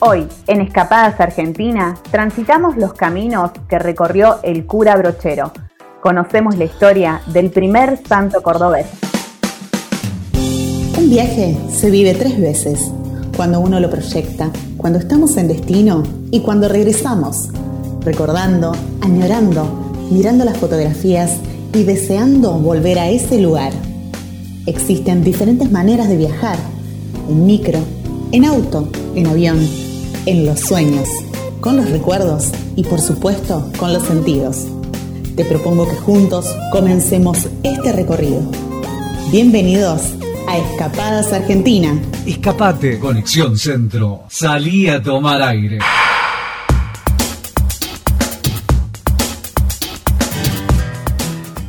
Hoy, en Escapadas Argentina, transitamos los caminos que recorrió el cura brochero. Conocemos la historia del primer santo cordobés. Un viaje se vive tres veces, cuando uno lo proyecta, cuando estamos en destino y cuando regresamos, recordando, añorando, mirando las fotografías y deseando volver a ese lugar. Existen diferentes maneras de viajar, en micro, en auto, en avión, en los sueños, con los recuerdos y por supuesto con los sentidos. Te propongo que juntos comencemos este recorrido. Bienvenidos a Escapadas Argentina. Escapate. Conexión Centro. Salí a tomar aire.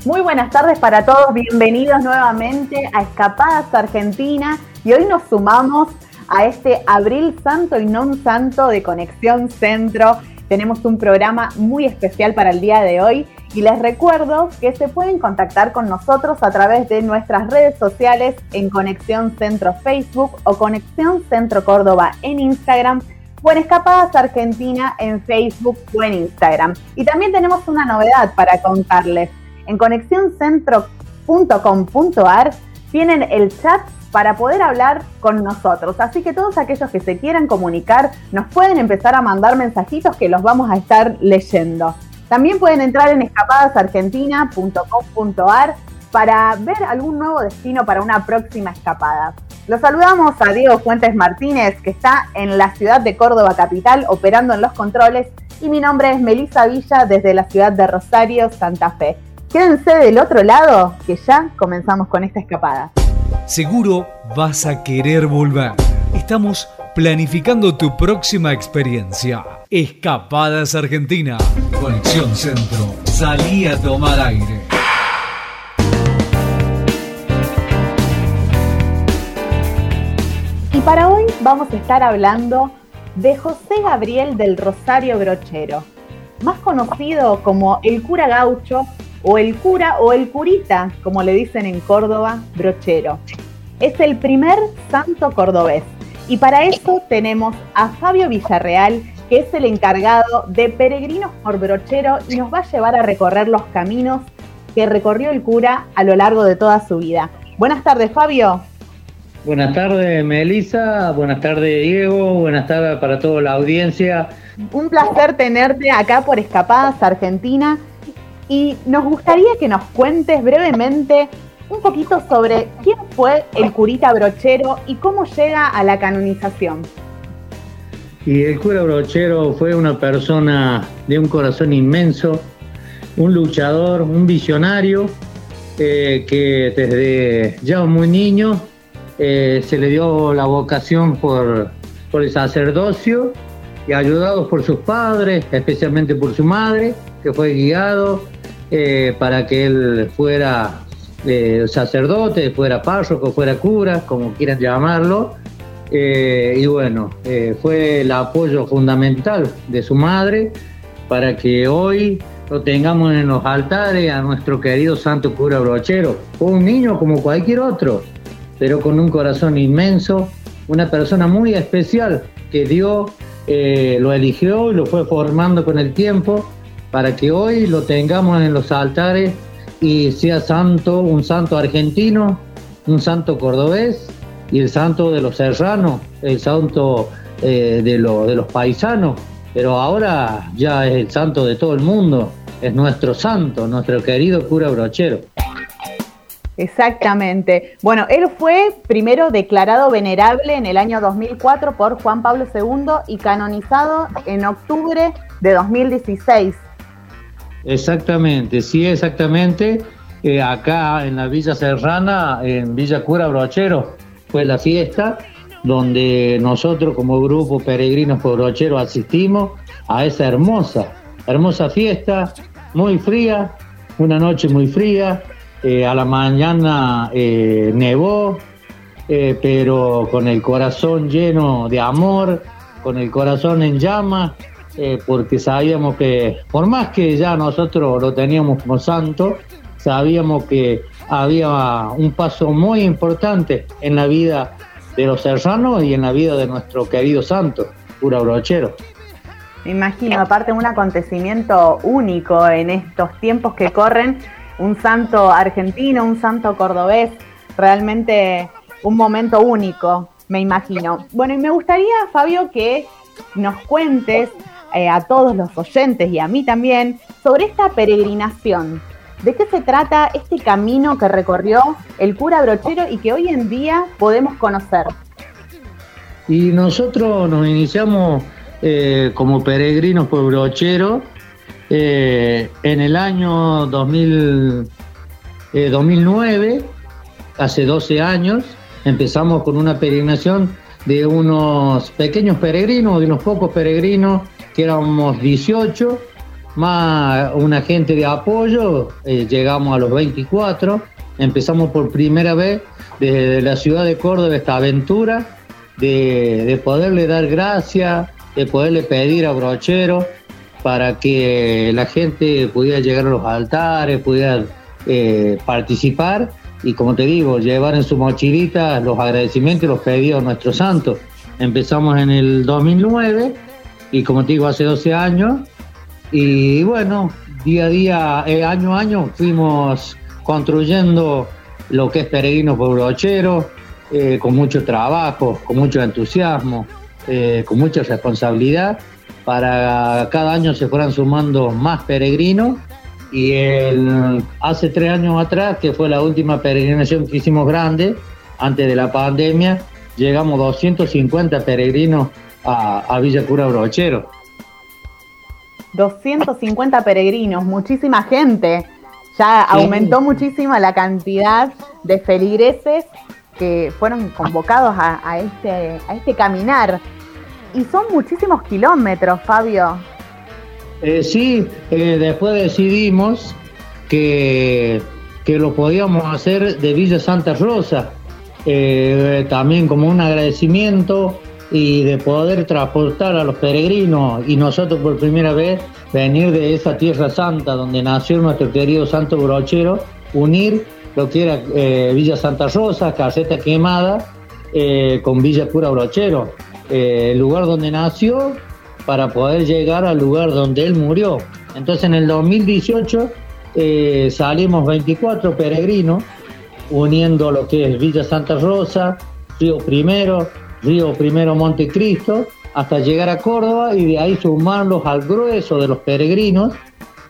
Muy buenas tardes para todos, bienvenidos nuevamente a Escapadas Argentina y hoy nos sumamos a este Abril Santo y Non Santo de Conexión Centro. Tenemos un programa muy especial para el día de hoy y les recuerdo que se pueden contactar con nosotros a través de nuestras redes sociales en Conexión Centro Facebook o Conexión Centro Córdoba en Instagram o en Escapadas Argentina en Facebook o en Instagram. Y también tenemos una novedad para contarles. En conexioncentro.com.ar tienen el chat para poder hablar con nosotros. Así que todos aquellos que se quieran comunicar nos pueden empezar a mandar mensajitos que los vamos a estar leyendo. También pueden entrar en escapadasargentina.com.ar para ver algún nuevo destino para una próxima escapada. Los saludamos a Diego Fuentes Martínez, que está en la ciudad de Córdoba capital operando en los controles, y mi nombre es Melisa Villa desde la ciudad de Rosario, Santa Fe. Quédense del otro lado, que ya comenzamos con esta escapada. Seguro vas a querer volver. Estamos planificando tu próxima experiencia. Escapadas Argentina. Conexión Centro. Salí a tomar aire. Y para hoy vamos a estar hablando de José Gabriel del Rosario Brochero, más conocido como el cura gaucho o el cura o el curita, como le dicen en Córdoba, brochero. Es el primer santo cordobés. Y para eso tenemos a Fabio Villarreal, que es el encargado de Peregrinos por Brochero y nos va a llevar a recorrer los caminos que recorrió el cura a lo largo de toda su vida. Buenas tardes, Fabio. Buenas tardes, Melissa. Buenas tardes, Diego. Buenas tardes para toda la audiencia. Un placer tenerte acá por Escapadas Argentina y nos gustaría que nos cuentes brevemente un poquito sobre quién fue el curita brochero y cómo llega a la canonización. Y el cura brochero fue una persona de un corazón inmenso, un luchador, un visionario, eh, que desde ya muy niño eh, se le dio la vocación por, por el sacerdocio y ayudado por sus padres, especialmente por su madre, que fue guiado eh, para que él fuera eh, sacerdote, fuera párroco, fuera cura, como quieran llamarlo. Eh, y bueno, fue el apoyo fundamental de su madre para que hoy lo tengamos en los altares a nuestro querido santo cura brochero. Fue un niño como cualquier otro, pero con un corazón inmenso, una persona muy especial que Dios lo eligió y lo fue formando con el tiempo para que hoy lo tengamos en los altares y sea santo, un santo argentino, un santo cordobés y el santo de los serranos, el santo eh, de, de los paisanos, pero ahora ya es el santo de todo el mundo, es nuestro santo, nuestro querido cura brochero. Exactamente. Bueno, él fue primero declarado venerable en el año 2004 por Juan Pablo II y canonizado en octubre de 2016. Exactamente, sí, exactamente. Eh, acá en la Villa Serrana, en Villa Cura Brochero, fue la fiesta donde nosotros como grupo Peregrinos por Brochero asistimos a esa hermosa, hermosa fiesta, muy fría, una noche muy fría, eh, a la mañana eh, nevó, pero con el corazón lleno de amor, con el corazón en llamas, eh, porque sabíamos que, por más que ya nosotros lo teníamos como santo, sabíamos que había un paso muy importante en la vida de los serranos y en la vida de nuestro querido santo. Cura Brochero. Me imagino, aparte un acontecimiento único en estos tiempos que corren, un santo argentino, un santo cordobés, realmente un momento único, me imagino. Bueno, y me gustaría, Fabio, que nos cuentes eh, a todos los oyentes y a mí también sobre esta peregrinación. ¿De qué se trata este camino que recorrió el cura Brochero y que hoy en día podemos conocer? Y nosotros nos iniciamos eh, como peregrinos por Brochero eh, en el año 2000, 2009, hace 12 años, empezamos con una peregrinación de unos pequeños peregrinos, de unos pocos peregrinos, que éramos 18, más una gente de apoyo, eh, llegamos a los 24, empezamos por primera vez desde la ciudad de Córdoba esta aventura de, poderle dar gracias, de poderle pedir a Brochero para que la gente pudiera llegar a los altares, pudiera eh, participar y como te digo, llevar en su mochilita los agradecimientos y los pedidos a nuestros santos. Empezamos en el 2009 y como te digo, hace 12 años. Y bueno, día a día, eh, año a año, fuimos construyendo lo que es Peregrino por Brochero, eh, con mucho trabajo, con mucho entusiasmo, eh, con mucha responsabilidad. Para cada año se fueran sumando más peregrinos y hace tres años atrás, que fue la última peregrinación que hicimos grande, antes de la pandemia, llegamos 250 peregrinos a, Villa Cura Brochero. 250 peregrinos, muchísima gente. Ya aumentó muchísimo la cantidad de feligreses que fueron convocados a, este, a este caminar. Y son muchísimos kilómetros, Fabio. Eh, sí, eh, después decidimos que, que, lo podíamos hacer de Villa Santa Rosa, eh, también como un agradecimiento y de poder transportar a los peregrinos y nosotros por primera vez venir de esa tierra santa donde nació nuestro querido Santo Brochero, unir lo que era Villa Santa Rosa, Caseta Quemada, con Villa Pura Brochero, el lugar donde nació para poder llegar al lugar donde él murió. Entonces en el 2018 eh, salimos 24 peregrinos uniendo lo que es Villa Santa Rosa, Río Primero, Río Primero Montecristo, hasta llegar a Córdoba y de ahí sumarlos al grueso de los peregrinos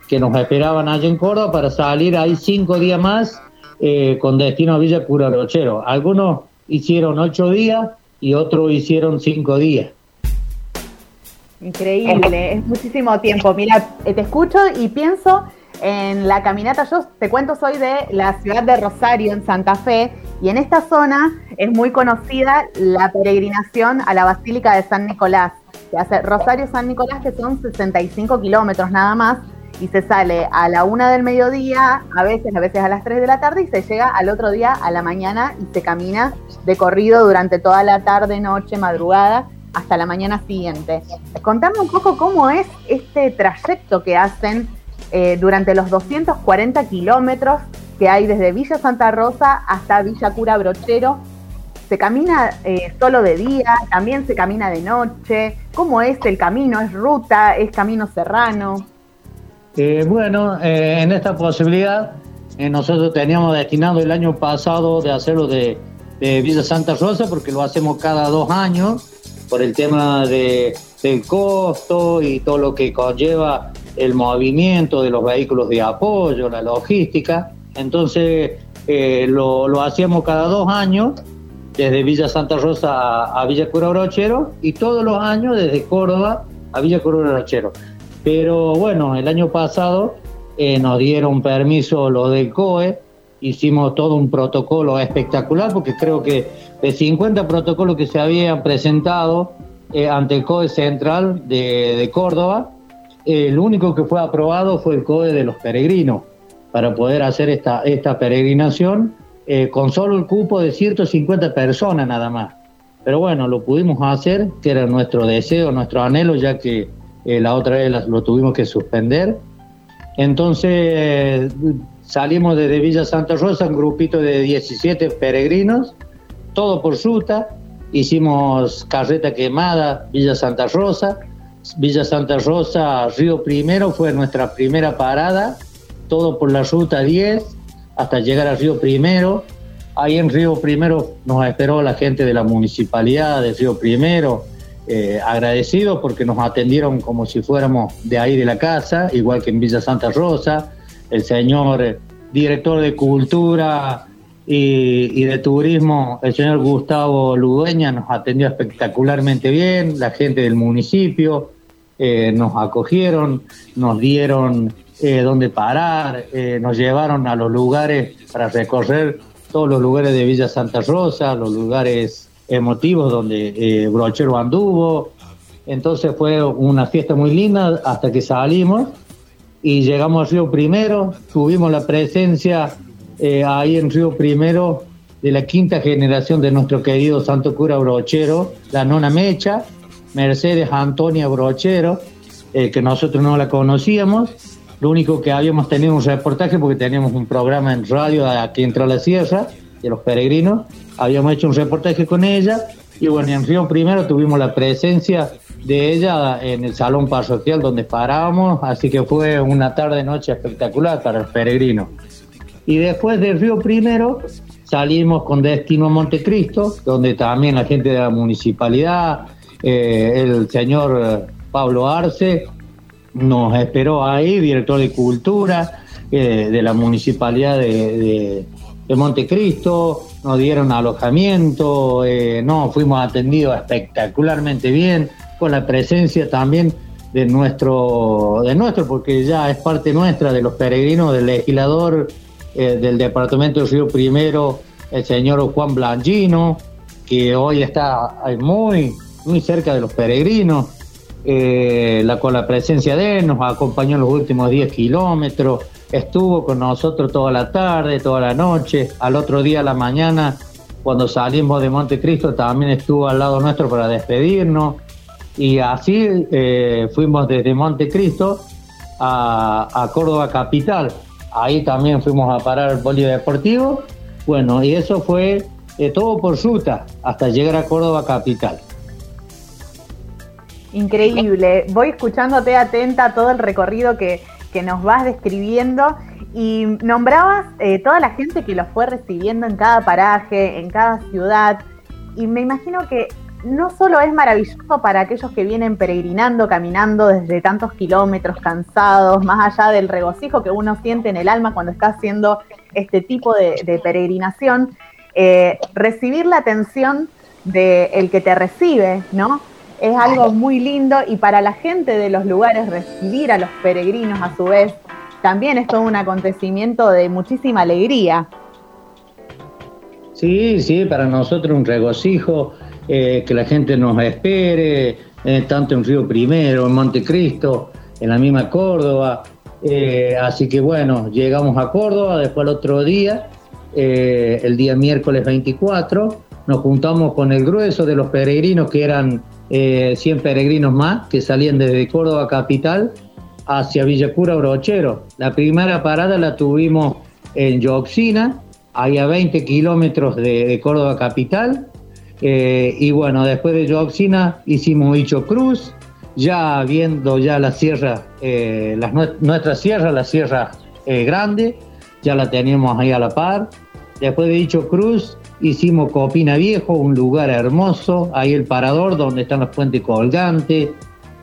que nos esperaban allá en Córdoba para salir ahí cinco días más eh, con destino a Villa Pura Rochero. Algunos hicieron ocho días y otros hicieron cinco días. Increíble, es muchísimo tiempo. Mira, eh, te escucho y pienso en la caminata. Yo te cuento, soy de la ciudad de Rosario, en Santa Fe, y en esta zona es muy conocida la peregrinación a la Basílica de San Nicolás. Se hace Rosario-San Nicolás, que son 65 kilómetros nada más, y se sale a la una del mediodía, a veces, a veces a las 3 de la tarde, y se llega al otro día a la mañana y se camina de corrido durante toda la tarde, noche, madrugada hasta la mañana siguiente. Contame un poco cómo es este trayecto que hacen eh, durante los 240 kilómetros que hay desde Villa Santa Rosa hasta Villa Cura Brochero. ¿Se camina eh, solo de día? ¿También se camina de noche? ¿Cómo es el camino? ¿Es ruta? ¿Es camino serrano? Eh, bueno, en esta posibilidad nosotros teníamos destinado el año pasado de hacerlo de, Villa Santa Rosa porque lo hacemos cada dos años por el tema de, del costo y todo lo que conlleva el movimiento de los vehículos de apoyo, la logística. Entonces eh, lo, hacíamos cada dos años, desde Villa Santa Rosa a, Villa Cura Brochero, y todos los años desde Córdoba a Villa Cura Brochero. Pero bueno, el año pasado eh, nos dieron permiso lo del COE, hicimos todo un protocolo espectacular, porque creo que de 50 protocolos que se habían presentado eh, ante el COE Central de, Córdoba, el único que fue aprobado fue el COE de los peregrinos, para poder hacer esta, esta peregrinación eh, con solo el cupo de 150 personas nada más. Pero bueno, lo pudimos hacer, que era nuestro deseo, nuestro anhelo, ya que eh, la otra vez lo tuvimos que suspender. Entonces salimos desde Villa Santa Rosa, un grupito de 17 peregrinos, todo por ruta, hicimos Carreta Quemada, Villa Santa Rosa. Villa Santa Rosa, Río Primero fue nuestra primera parada, todo por la ruta 10 hasta llegar a Río Primero. Ahí en Río Primero nos esperó la gente de la municipalidad de Río Primero, eh, agradecidos porque nos atendieron como si fuéramos de ahí de la casa, igual que en Villa Santa Rosa. El señor eh, director de Cultura y, de Turismo, el señor Gustavo Ludueña, nos atendió espectacularmente bien, la gente del municipio eh, nos acogieron, nos dieron eh, dónde parar, eh, nos llevaron a los lugares para recorrer todos los lugares de Villa Santa Rosa, los lugares emotivos donde Brochero anduvo. Entonces fue una fiesta muy linda hasta que salimos y llegamos a Río Primero, tuvimos la presencia eh, ahí en Río Primero de la quinta generación de nuestro querido Santo Cura Brochero, la nona Mecha, Mercedes Antonia Brochero, eh, que nosotros no la conocíamos. Lo único que habíamos tenido un reportaje porque teníamos un programa en radio aquí en la Sierra de los peregrinos. Habíamos hecho un reportaje con ella y bueno, en Río Primero tuvimos la presencia de ella en el salón parroquial donde parábamos, así que fue una tarde-noche espectacular para los peregrinos. Y después del Río Primero salimos con destino a Montecristo, donde también la gente de la municipalidad, eh, el señor eh, Pablo Arce, nos esperó ahí, director de Cultura eh, de la municipalidad de, de, Montecristo, nos dieron alojamiento, no, fuimos atendidos espectacularmente bien, con la presencia también de nuestro, de nuestro, porque ya es parte nuestra, de los peregrinos, del legislador eh, del departamento de Río Primero, el señor Juan Blangino, que hoy está muy, muy cerca de los peregrinos, eh, la, con la presencia de él, nos acompañó en los últimos 10 kilómetros, estuvo con nosotros toda la tarde, toda la noche, al otro día a la mañana, cuando salimos de Montecristo, también estuvo al lado nuestro para despedirnos, y así eh, fuimos desde Montecristo a, a Córdoba Capital Ahí también fuimos a parar el polideportivo. Bueno, y eso fue eh, todo por ruta hasta llegar a Córdoba capital. Increíble. Voy escuchándote atenta todo el recorrido que, nos vas describiendo y nombrabas eh, toda la gente que los fue recibiendo en cada paraje, en cada ciudad. Y me imagino que no solo es maravilloso para aquellos que vienen peregrinando, caminando desde tantos kilómetros, cansados, más allá del regocijo que uno siente en el alma cuando está haciendo este tipo de, peregrinación, eh, recibir la atención del que te recibe, ¿no? Es algo muy lindo y para la gente de los lugares recibir a los peregrinos a su vez también es todo un acontecimiento de muchísima alegría. Sí, sí, para nosotros un regocijo eh, que la gente nos espere, eh, tanto en Río Primero, en Montecristo, en la misma Córdoba. Eh, así que bueno, llegamos a Córdoba, después el otro día, el día miércoles 24, nos juntamos con el grueso de los peregrinos, que eran 100 peregrinos más, que salían desde Córdoba capital hacia Villacura Brochero. La primera parada la tuvimos en Yoxina, ahí a 20 kilómetros de Córdoba capital, eh, y bueno, después de Yoxina hicimos Hicho Cruz, ya viendo ya la sierra, eh, nuestra sierra, la sierra eh, grande, ya la teníamos ahí a la par. Después de Hicho Cruz hicimos Copina Viejo, un lugar hermoso, ahí el parador donde están los puentes colgantes,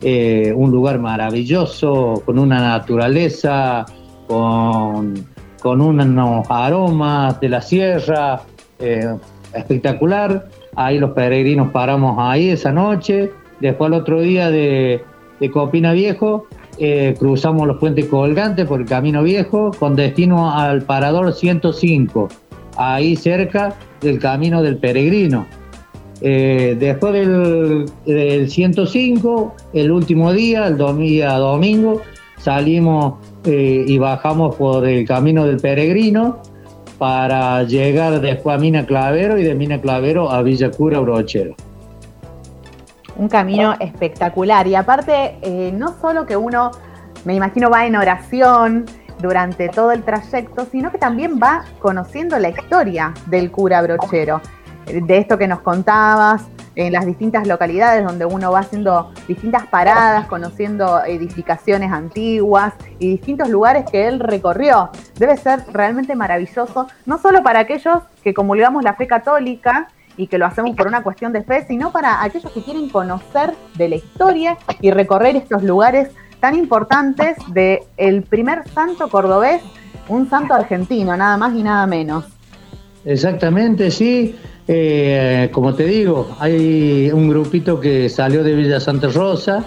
un lugar maravilloso, con una naturaleza, con, con unos aromas de la sierra, espectacular. Ahí los peregrinos paramos ahí esa noche. Después al otro día de, Copina Viejo eh, cruzamos los puentes colgantes por el Camino Viejo con destino al Parador 105, ahí cerca del Camino del Peregrino. Eh, después del, 105, el último día, el día domingo, salimos eh, y bajamos por el Camino del Peregrino para llegar después a Mina Clavero y de Mina Clavero a Villa Cura Brochero. Un camino espectacular y aparte eh, no solo que uno, me imagino, va en oración durante todo el trayecto, sino que también va conociendo la historia del cura brochero, de esto que nos contabas, en las distintas localidades donde uno va haciendo distintas paradas, conociendo edificaciones antiguas y distintos lugares que él recorrió. Debe ser realmente maravilloso, no solo para aquellos que comulgamos la fe católica, y que lo hacemos por una cuestión de fe, sino para aquellos que quieren conocer de la historia y recorrer estos lugares tan importantes de el primer santo cordobés, un santo argentino, nada más y nada menos. Exactamente, sí. Eh, como te digo, hay un grupito que salió de Villa Santa Rosa,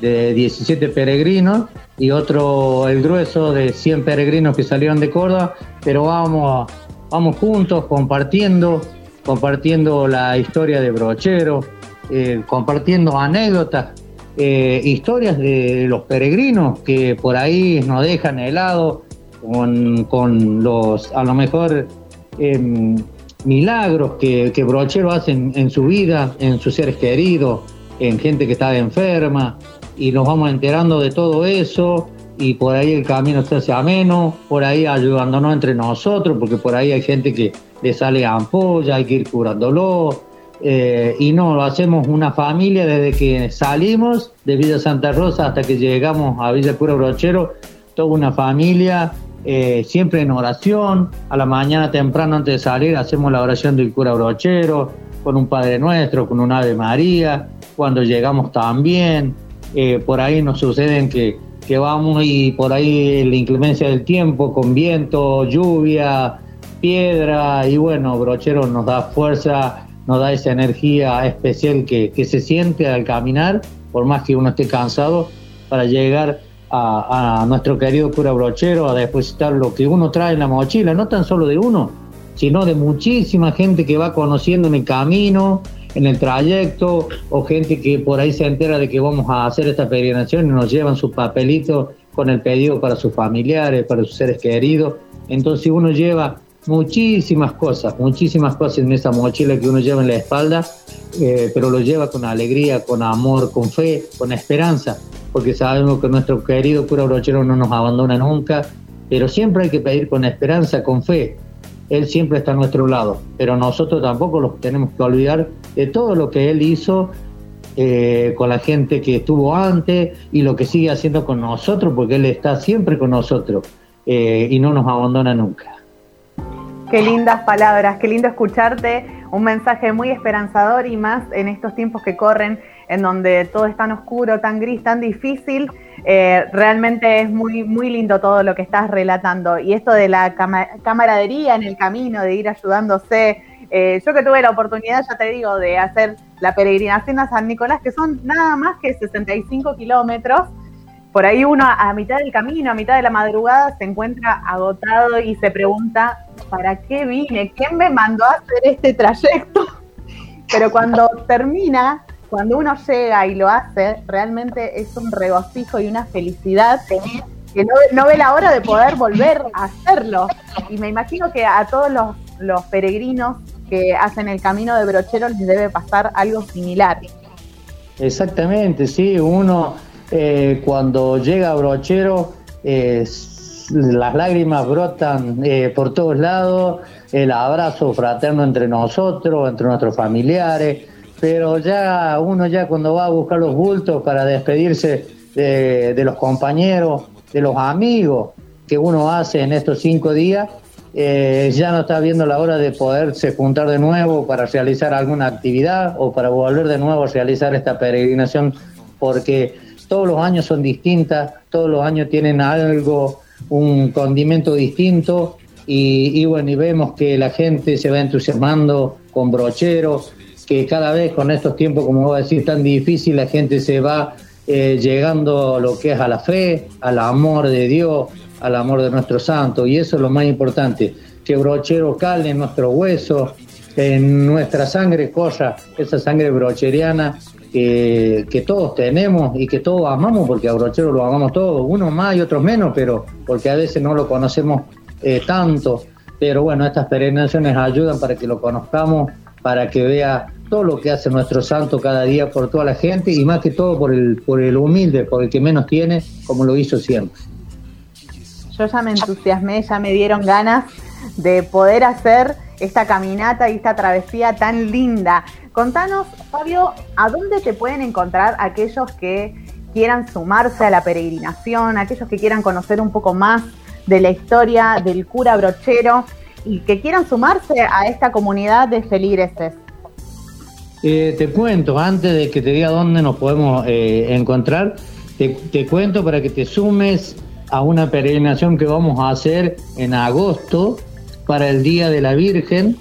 de 17 peregrinos, y otro, el grueso, de 100 peregrinos que salieron de Córdoba, pero vamos, vamos juntos compartiendo, compartiendo la historia de Brochero, eh, compartiendo anécdotas, eh, historias de los peregrinos que por ahí nos dejan helado con, con los, a lo mejor, em, milagros que, que Brochero hace en, su vida, en sus seres queridos, en gente que está enferma, y nos vamos enterando de todo eso, y por ahí el camino se hace ameno, por ahí ayudándonos entre nosotros, porque por ahí hay gente que le sale ampolla, hay que ir curándolo, eh, y no, lo hacemos una familia desde que salimos de Villa Santa Rosa hasta que llegamos a Villa Cura Brochero, toda una familia eh, siempre en oración. A la mañana temprano antes de salir hacemos la oración del cura brochero, con un Padre Nuestro, con un Ave María. Cuando llegamos también, eh, por ahí nos suceden que, que vamos y por ahí la inclemencia del tiempo, con viento, lluvia, piedra, y bueno, brochero nos da fuerza, nos da esa energía especial que, que se siente al caminar, por más que uno esté cansado, para llegar a, nuestro querido cura brochero a depositar lo que uno trae en la mochila, no tan solo de uno, sino de muchísima gente que va conociendo en el camino, en el trayecto, o gente que por ahí se entera de que vamos a hacer esta peregrinación y nos llevan sus papelitos con el pedido para sus familiares, para sus seres queridos. Entonces uno lleva muchísimas cosas, muchísimas cosas en esa mochila que uno lleva en la espalda, eh, pero lo lleva con alegría, con amor, con fe, con esperanza porque sabemos que nuestro querido cura brochero no nos abandona nunca, pero siempre hay que pedir con esperanza, con fe. Él siempre está a nuestro lado, pero nosotros tampoco los tenemos que olvidar de todo lo que Él hizo eh, con la gente que estuvo antes y lo que sigue haciendo con nosotros, porque Él está siempre con nosotros eh, y no nos abandona nunca. Qué lindas palabras, qué lindo escucharte, un mensaje muy esperanzador y más en estos tiempos que corren en donde todo es tan oscuro, tan gris, tan difícil. Eh, realmente es muy, muy lindo todo lo que estás relatando. Y esto de la camaradería en el camino, de ir ayudándose. Eh, yo que tuve la oportunidad, ya te digo, de hacer la peregrinación a San Nicolás, que son nada más que 65 kilómetros. Por ahí uno a mitad del camino, a mitad de la madrugada, se encuentra agotado y se pregunta, ¿para qué vine? ¿Quién me mandó a hacer este trayecto? Pero cuando termina, cuando uno llega y lo hace, realmente es un regocijo y una felicidad que no, ve la hora de poder volver a hacerlo. Y me imagino que a todos los, peregrinos que hacen el camino de Brochero les debe pasar algo similar. Exactamente, sí, uno eh, cuando llega a Brochero, las lágrimas brotan eh, por todos lados, el abrazo fraterno entre nosotros, entre nuestros familiares, pero ya uno ya cuando va a buscar los bultos para despedirse de, los compañeros, de los amigos que uno hace en estos cinco días, eh, ya no está viendo la hora de poderse juntar de nuevo para realizar alguna actividad o para volver de nuevo a realizar esta peregrinación, porque todos los años son distintas, todos los años tienen algo, un condimento distinto, y, y bueno, y vemos que la gente se va entusiasmando con brocheros, que cada vez con estos tiempos, como voy a decir, tan difícil, la gente se va eh, llegando a lo que es a la fe, al amor de Dios, al amor de nuestro santo. Y eso es lo más importante, que brochero cale en nuestro hueso, en nuestra sangre corra esa sangre brocheriana que, todos tenemos y que todos amamos, porque a brochero lo amamos todos, unos más y otros menos, pero porque a veces no lo conocemos eh, tanto. Pero bueno, estas peregrinaciones ayudan para que lo conozcamos, para que vea todo lo que hace nuestro santo cada día por toda la gente y más que todo por el, por el humilde, por el que menos tiene, como lo hizo siempre. Yo ya me entusiasmé, ya me dieron ganas de poder hacer esta caminata y esta travesía tan linda. Contanos, Fabio, ¿a dónde te pueden encontrar aquellos que quieran sumarse a la peregrinación, aquellos que quieran conocer un poco más de la historia del cura brochero y que quieran sumarse a esta comunidad de feligreses? Eh, te cuento, antes de que te diga dónde nos podemos eh, encontrar, te, cuento para que te sumes a una peregrinación que vamos a hacer en agosto para el Día de la Virgen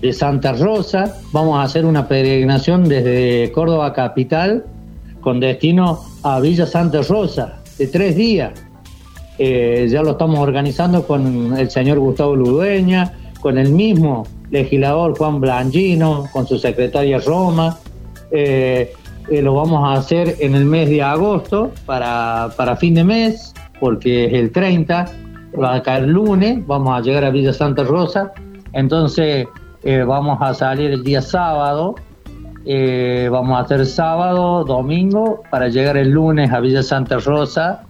de Santa Rosa. Vamos a hacer una peregrinación desde Córdoba Capital con destino a Villa Santa Rosa de tres días. Eh, ya lo estamos organizando con el señor Gustavo Ludueña, con el mismo legislador Juan Blangino, con su secretaria Roma. Eh, eh, lo vamos a hacer en el mes de agosto para, para fin de mes, porque es el 30, va a caer lunes, vamos a llegar a Villa Santa Rosa, entonces vamos a salir el día sábado, vamos a hacer sábado, domingo, para llegar el lunes a Villa Santa Rosa,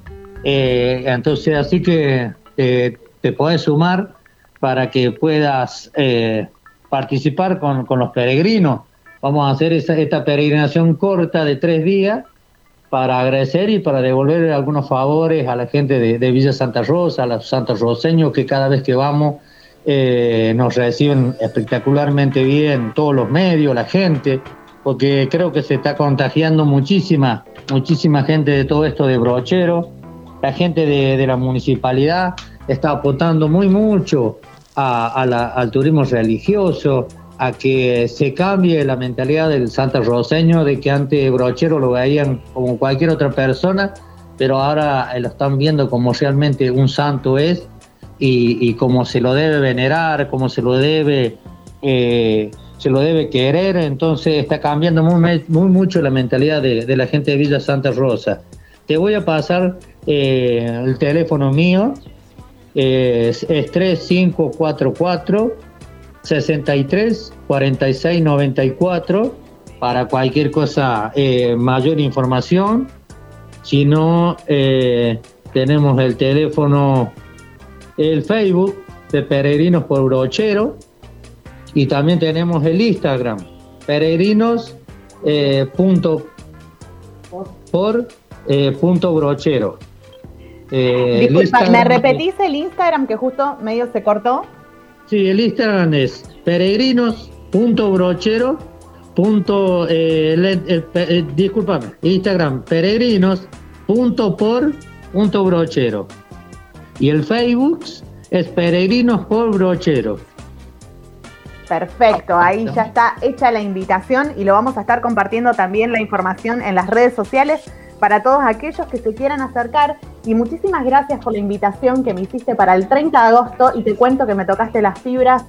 entonces así que te puedes sumar para que puedas eh, participar con, los peregrinos. Vamos a hacer esta peregrinación corta de tres días para agradecer y para devolver algunos favores a la gente de, Villa Santa Rosa, a los santos roseños que cada vez que vamos eh, nos reciben espectacularmente bien todos los medios, la gente, porque creo que se está contagiando muchísima, muchísima gente de todo esto de brochero, la gente de, de la municipalidad está aportando muy mucho al turismo religioso, a que se cambie la mentalidad del santo roseño de que antes brochero lo veían como cualquier otra persona, pero ahora lo están viendo como realmente un santo es y, como se lo debe venerar, como se lo debe eh, se lo debe querer, entonces está cambiando muy, muy mucho la mentalidad de, la gente de Villa Santa Rosa. Te voy a pasar eh, el teléfono mío, es, es 3544 63 46 94 para cualquier cosa, eh, mayor información. Si no, eh, tenemos el teléfono, el Facebook de Peregrinos por Brochero y también tenemos el Instagram, peregrinos eh, punto por punto brochero. Eh, Disculpa, ¿me repetís el Instagram que justo medio se cortó? Sí, el Instagram es peregrinos.brochero. Punto, eh, eh, disculpame, Instagram peregrinos.por.brochero. Y el Facebook es Peregrinos por Brochero. Perfecto, ahí ya está hecha la invitación y lo vamos a estar compartiendo también la información en las redes sociales para todos aquellos que se quieran acercar. Y muchísimas gracias por la invitación que me hiciste para el 30 de agosto y te cuento que me tocaste las fibras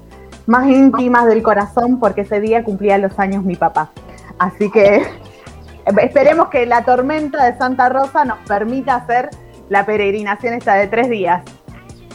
más íntimas del corazón porque ese día cumplía los años mi papá. Así que esperemos que la tormenta de Santa Rosa nos permita hacer la peregrinación esta de tres días.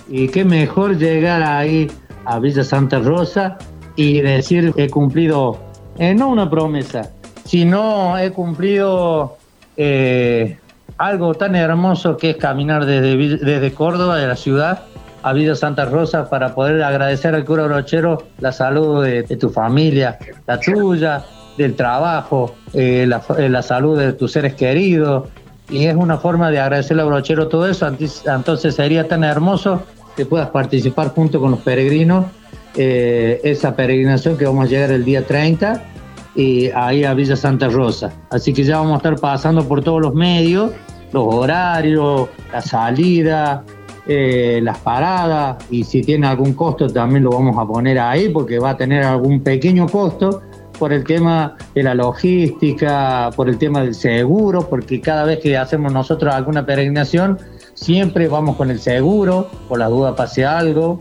Y qué mejor llegar ahí a Villa Santa Rosa y decir he cumplido, eh, no una promesa, sino he cumplido eh, algo tan hermoso que es caminar desde, desde Córdoba, de la ciudad, a Villa Santa Rosa para poder agradecer al cura Brochero la salud de, tu familia, la tuya, del trabajo, eh, eh, la, salud de tus seres queridos. Y es una forma de agradecerle a Brochero todo eso. Entonces sería tan hermoso que puedas participar junto con los peregrinos esa peregrinación que vamos a llegar el día 30 y ahí a Villa Santa Rosa. Así que ya vamos a estar pasando por todos los medios, los horarios, la salida, eh, las paradas y si tiene algún costo también lo vamos a poner ahí porque va a tener algún pequeño costo por el tema de la logística, por el tema del seguro, porque cada vez que hacemos nosotros alguna peregrinación, siempre vamos con el seguro, por la duda pase algo.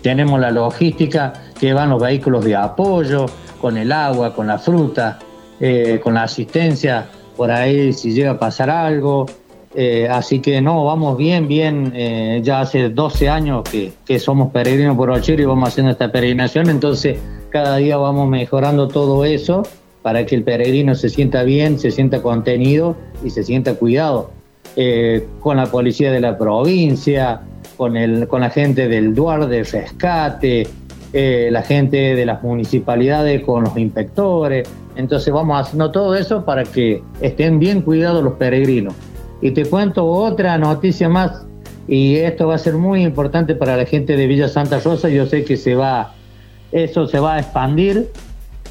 Tenemos la logística que van los vehículos de apoyo, con el agua, con la fruta, eh, con la asistencia, por ahí si llega a pasar algo. Eh, así que no, vamos bien, bien. Eh, ya hace 12 años que, somos peregrinos por Ochero y vamos haciendo esta peregrinación, entonces cada día vamos mejorando todo eso para que el peregrino se sienta bien, se sienta contenido y se sienta cuidado. con la policía de la provincia, con, el, con la gente del DUAR de rescate, eh, la gente de las municipalidades con los inspectores. Entonces vamos haciendo todo eso para que estén bien cuidados los peregrinos. Y te cuento otra noticia más, y esto va a ser muy importante para la gente de Villa Santa Rosa. Yo sé que se va, eso se va a expandir.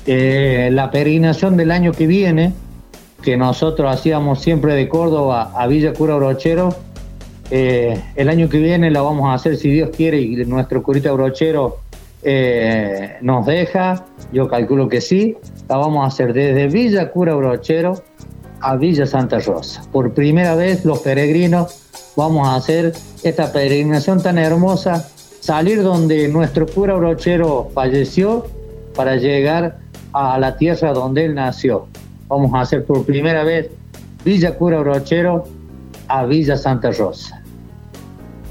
Eh, la peregrinación del año que viene, que nosotros hacíamos siempre de Córdoba a Villa Cura Brochero, eh, el año que viene la vamos a hacer si Dios quiere y nuestro curita brochero eh, nos deja, yo calculo que sí, la vamos a hacer desde Villa Cura Brochero a Villa Santa Rosa. Por primera vez los peregrinos vamos a hacer esta peregrinación tan hermosa, salir donde nuestro cura brochero falleció para llegar a la tierra donde él nació. Vamos a hacer por primera vez Villa Cura Brochero a Villa Santa Rosa.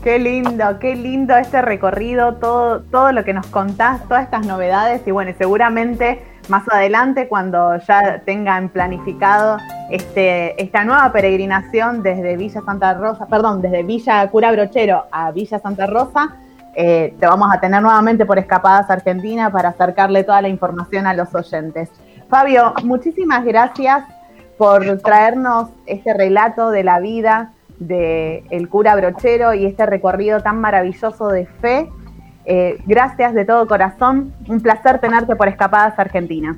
Qué lindo, qué lindo este recorrido, todo, todo lo que nos contás, todas estas novedades y bueno, seguramente más adelante cuando ya tengan planificado este, esta nueva peregrinación desde Villa Santa Rosa, perdón, desde Villa Cura Brochero a Villa Santa Rosa, eh, te vamos a tener nuevamente por Escapadas Argentina para acercarle toda la información a los oyentes. Fabio, muchísimas gracias por traernos este relato de la vida del el cura brochero y este recorrido tan maravilloso de fe. Eh, gracias de todo corazón. Un placer tenerte por Escapadas Argentina.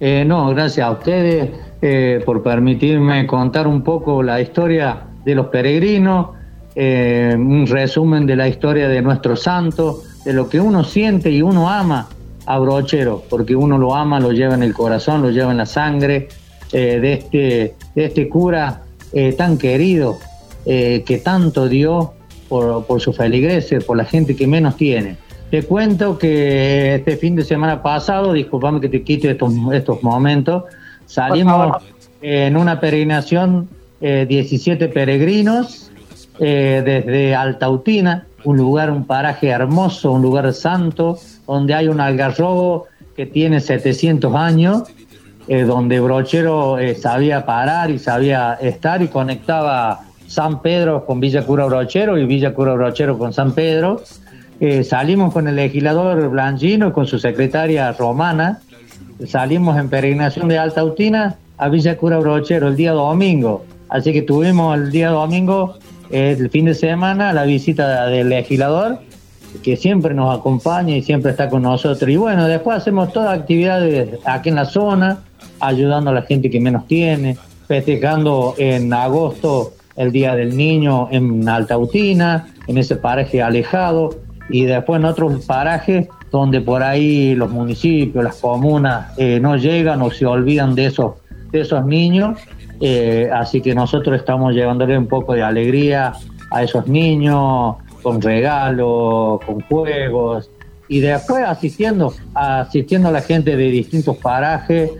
Eh, no, gracias a ustedes eh, por permitirme contar un poco la historia de los peregrinos, un resumen de la historia de nuestro santo, de lo que uno siente y uno ama a Brochero, porque uno lo ama, lo lleva en el corazón, lo lleva en la sangre, de, este, de este cura eh, tan querido, eh, que tanto dio por, por sus feligreses, por la gente que menos tiene. Te cuento que este fin de semana pasado, disculpame que te quite estos, estos momentos, salimos en una peregrinación, 17 eh, peregrinos, desde Altautina, un lugar, un paraje hermoso, un lugar santo, donde hay un algarrobo que tiene 700 años eh, donde Brochero eh, sabía parar y sabía estar y conectaba San Pedro con Villa Cura Brochero y Villa Cura Brochero con San Pedro. Eh, salimos con el legislador Blanchino, con su secretaria Romana, salimos en peregrinación de Alta Utina a Villa Cura Brochero el día domingo. Así que tuvimos el día domingo, el fin de semana, la visita del legislador, que siempre nos acompaña y siempre está con nosotros. Y bueno, después hacemos todas actividades aquí en la zona, ayudando a la gente que menos tiene, festejando en agosto el Día del Niño en Altautina, en ese paraje alejado, y después en otros parajes donde por ahí los municipios, las comunas eh, no llegan o se olvidan de esos, de esos niños. Eh, así que nosotros estamos llevándole un poco de alegría a esos niños con regalos, con juegos, y después asistiendo, asistiendo a la gente de distintos parajes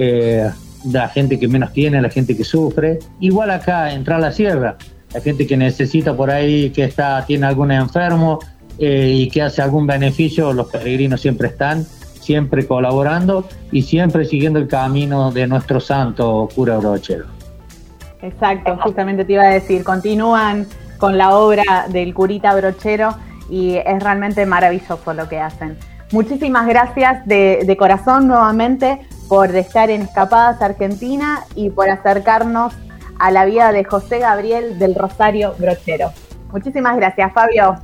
eh, la gente que menos tiene, la gente que sufre. Igual acá, entrar a la sierra, la gente que necesita por ahí, que está tiene algún enfermo eh, y que hace algún beneficio, los peregrinos siempre están, siempre colaborando y siempre siguiendo el camino de nuestro santo cura brochero. Exacto, justamente te iba a decir, continúan con la obra del curita brochero y es realmente maravilloso lo que hacen. Muchísimas gracias de, de corazón nuevamente por estar en Escapadas Argentina y por acercarnos a la vida de José Gabriel del Rosario Brochero. Muchísimas gracias, Fabio.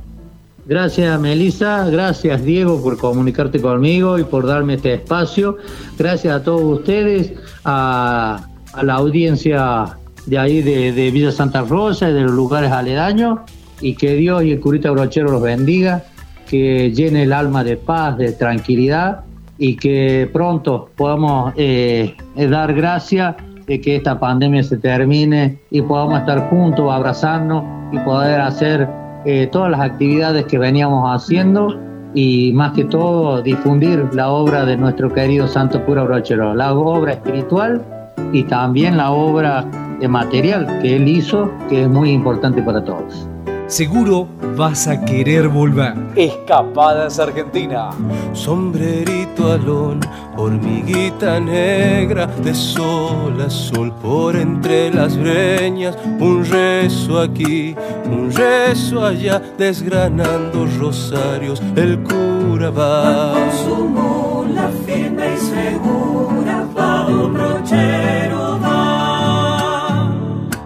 Gracias, Melissa. Gracias, Diego, por comunicarte conmigo y por darme este espacio. Gracias a todos ustedes, a, la audiencia de ahí de, de, Villa Santa Rosa y de los lugares aledaños. Y que Dios y el curita brochero los bendiga, que llene el alma de paz, de tranquilidad y que pronto podamos eh, dar gracias de que esta pandemia se termine y podamos estar juntos, abrazarnos y poder hacer eh, todas las actividades que veníamos haciendo y más que todo difundir la obra de nuestro querido Santo Pura Brochero, la obra espiritual y también la obra de material que él hizo, que es muy importante para todos seguro vas a querer volver. Escapadas Argentina. Sombrerito alón, hormiguita negra, de sol a sol por entre las breñas. Un rezo aquí, un rezo allá, desgranando rosarios. El cu segura va. con su mula firme y segura va un brochero va.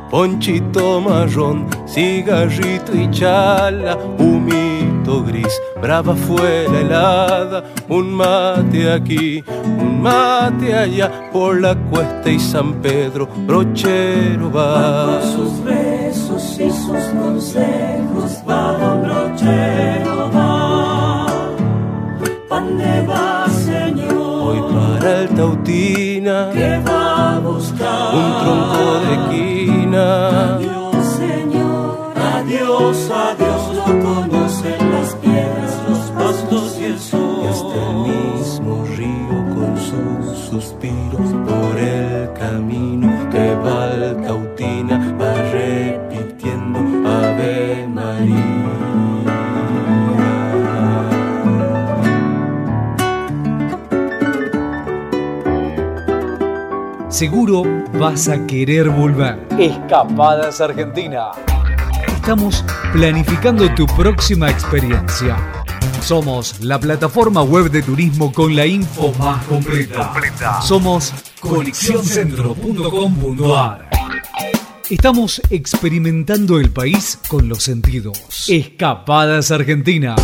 Ponchito marrón, cigarrito y chala, humito gris, brava fue la helada, un mate aquí, un mate allá, por la cuesta y San Pedro, brochero va. Con sus besos y sus consejos va brochero va. Para el Tautina, que va a buscar un tronco de quina. Adiós, Señor, adiós, adiós, lo conocen las piedras, los pastos y el sol. Y el mismo río con sus suspiros por el camino Seguro vas a querer volver. Escapadas Argentina. Estamos planificando tu próxima experiencia. Somos la plataforma web de turismo con la info más completa. Somos conexioncentro.com.ar. Estamos experimentando el país con los sentidos. Escapadas Argentina.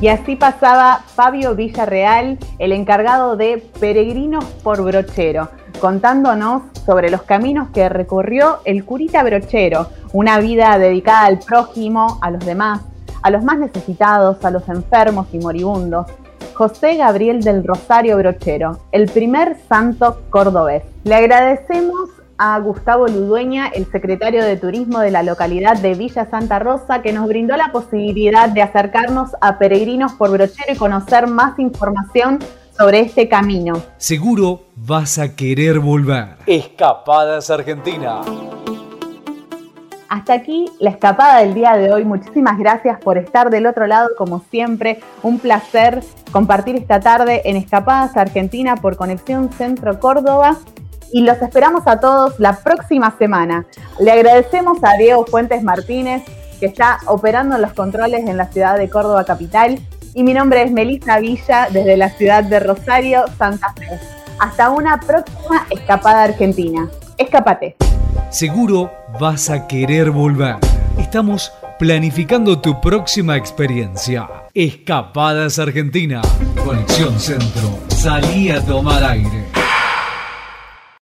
Y así pasaba Fabio Villarreal, el encargado de Peregrinos por Brochero, contándonos sobre los caminos que recorrió el curita brochero, una vida dedicada al prójimo, a los demás, a los más necesitados, a los enfermos y moribundos. José Gabriel del Rosario Brochero, el primer santo cordobés. Le agradecemos a Gustavo Ludueña, el secretario de Turismo de la localidad de Villa Santa Rosa, que nos brindó la posibilidad de acercarnos a peregrinos por brochero y conocer más información sobre este camino. Seguro vas a querer volver. Escapadas Argentina. Hasta aquí la escapada del día de hoy. Muchísimas gracias por estar del otro lado, como siempre. Un placer compartir esta tarde en Escapadas Argentina por Conexión Centro Córdoba y los esperamos a todos la próxima semana. Le agradecemos a Diego Fuentes Martínez, que está operando los controles en la ciudad de Córdoba Capital. Y mi nombre es Melissa Villa, desde la ciudad de Rosario, Santa Fe. Hasta una próxima escapada argentina. Escapate. Seguro vas a querer volver. Estamos planificando tu próxima experiencia. Escapadas Argentina. Conexión Centro. Salí a tomar aire.